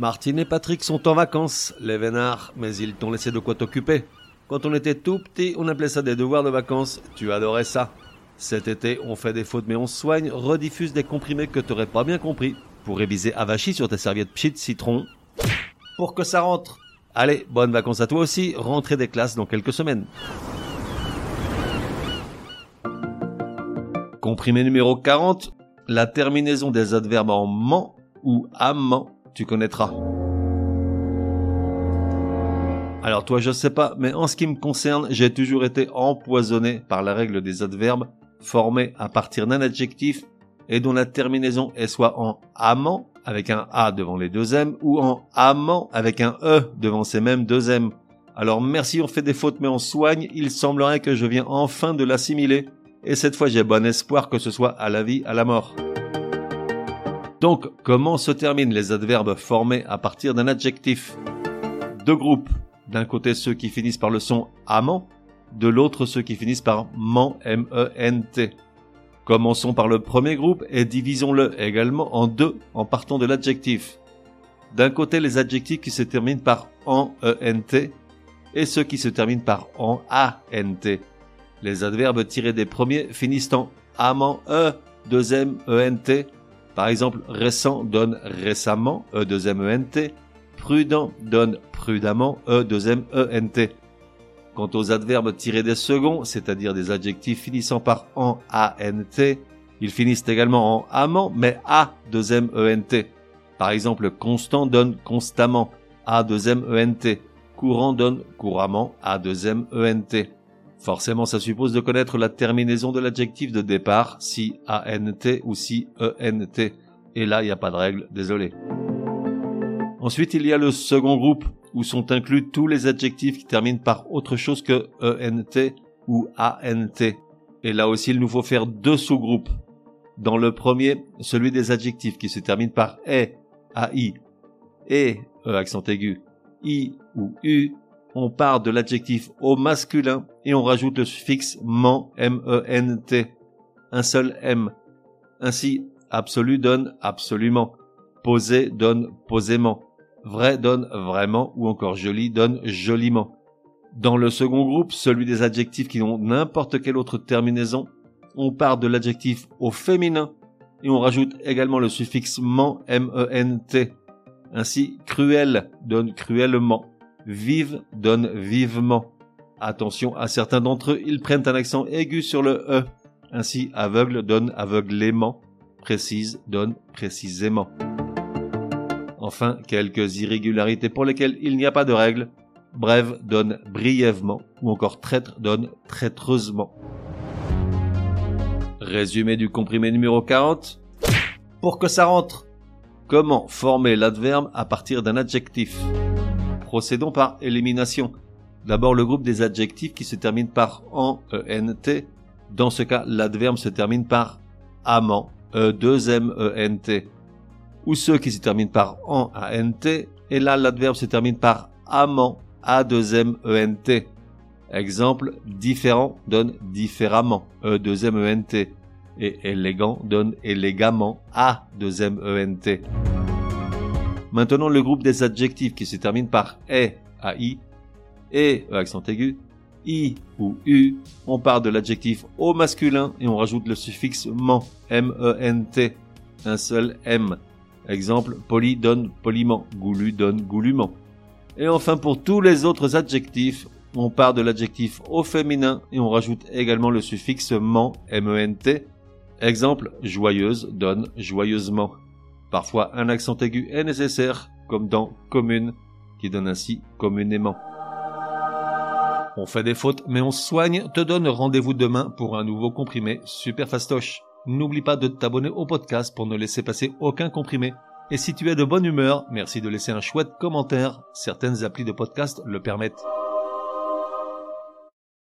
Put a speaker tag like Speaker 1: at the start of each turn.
Speaker 1: Martine et Patrick sont en vacances, les vénards, mais ils t'ont laissé de quoi t'occuper. Quand on était tout petit, on appelait ça des devoirs de vacances. Tu adorais ça. Cet été, on fait des fautes mais on soigne, rediffuse des comprimés que t'aurais pas bien compris. Pour réviser avachi sur tes serviettes pchit citron. Pour que ça rentre. Allez, bonnes vacances à toi aussi, rentrée des classes dans quelques semaines. Comprimé numéro 40, la terminaison des adverbes en ment ou amant, tu connaîtras. Alors toi je sais pas, mais en ce qui me concerne, j'ai toujours été empoisonné par la règle des adverbes formés à partir d'un adjectif et dont la terminaison est soit en amant avec un A devant les deux M ou en amant avec un E devant ces mêmes deux M. Alors merci on fait des fautes mais on soigne, il semblerait que je viens enfin de l'assimiler et cette fois j'ai bon espoir que ce soit à la vie, à la mort. Donc, comment se terminent les adverbes formés à partir d'un adjectif? Deux groupes. D'un côté ceux qui finissent par le son amant, de l'autre ceux qui finissent par ment, M-E-N-T. Commençons par le premier groupe et divisons-le également en deux en partant de l'adjectif. D'un côté les adjectifs qui se terminent par en, E-N-T et ceux qui se terminent par en, A-N-T. Les adverbes tirés des premiers finissent en amant e, deuxième ent. Par exemple, récent donne récemment, e deuxième ent. Prudent donne prudemment, e deuxième ent. Quant aux adverbes tirés des seconds, c'est-à-dire des adjectifs finissant par en ant, ils finissent également en amant, mais a deuxième ent. Par exemple, constant donne constamment, a deuxième ent. Courant donne couramment, a deuxième ent. Forcément, ça suppose de connaître la terminaison de l'adjectif de départ, si ANT ou si ENT. Et là, il n'y a pas de règle, désolé. Ensuite, il y a le second groupe, où sont inclus tous les adjectifs qui terminent par autre chose que ENT ou ANT. Et là aussi, il nous faut faire deux sous-groupes. Dans le premier, celui des adjectifs qui se terminent par E, AI, et, E accent aigu, I ou U, on part de l'adjectif au masculin et on rajoute le suffixe ment, M-E-N-T. Un seul M. Ainsi, absolu donne absolument. Posé donne posément. Vrai donne vraiment ou encore joli donne joliment. Dans le second groupe, celui des adjectifs qui n'ont n'importe quelle autre terminaison, on part de l'adjectif au féminin et on rajoute également le suffixe ment, M-E-N-T. Ainsi, cruel donne cruellement Vive donne vivement. Attention à certains d'entre eux, ils prennent un accent aigu sur le E. Ainsi, aveugle donne aveuglément. Précise donne précisément. Enfin, quelques irrégularités pour lesquelles il n'y a pas de règle. Brève donne brièvement ou encore traître donne traîtreusement. Résumé du comprimé numéro 40. Pour que ça rentre. Comment former l'adverbe à partir d'un adjectif? Procédons par élimination. D'abord le groupe des adjectifs qui se terminent par en, ent. Dans ce cas, l'adverbe se termine par amant, e 2 m e n t. Ou ceux qui se terminent par en, ant. Et là, l'adverbe se termine par amant, a 2 m e n t. Exemple, différent donne différemment, e 2 m e n t. Et élégant donne élégamment, a 2 m e n t. Maintenant, le groupe des adjectifs qui se terminent par e, ai, et e accent aigu, i ou u, on part de l'adjectif au masculin et on rajoute le suffixe ment, m-e-n-t, un seul m. Exemple, poli donne poliment, goulu donne goulument. Et enfin, pour tous les autres adjectifs, on part de l'adjectif au féminin et on rajoute également le suffixe ment, m-e-n-t. Exemple, joyeuse donne joyeusement. Parfois, un accent aigu est nécessaire, comme dans commune, qui donne ainsi communément. On fait des fautes, mais on soigne, te donne rendez-vous demain pour un nouveau comprimé super fastoche. N'oublie pas de t'abonner au podcast pour ne laisser passer aucun comprimé. Et si tu es de bonne humeur, merci de laisser un chouette commentaire. Certaines applis de podcast le permettent.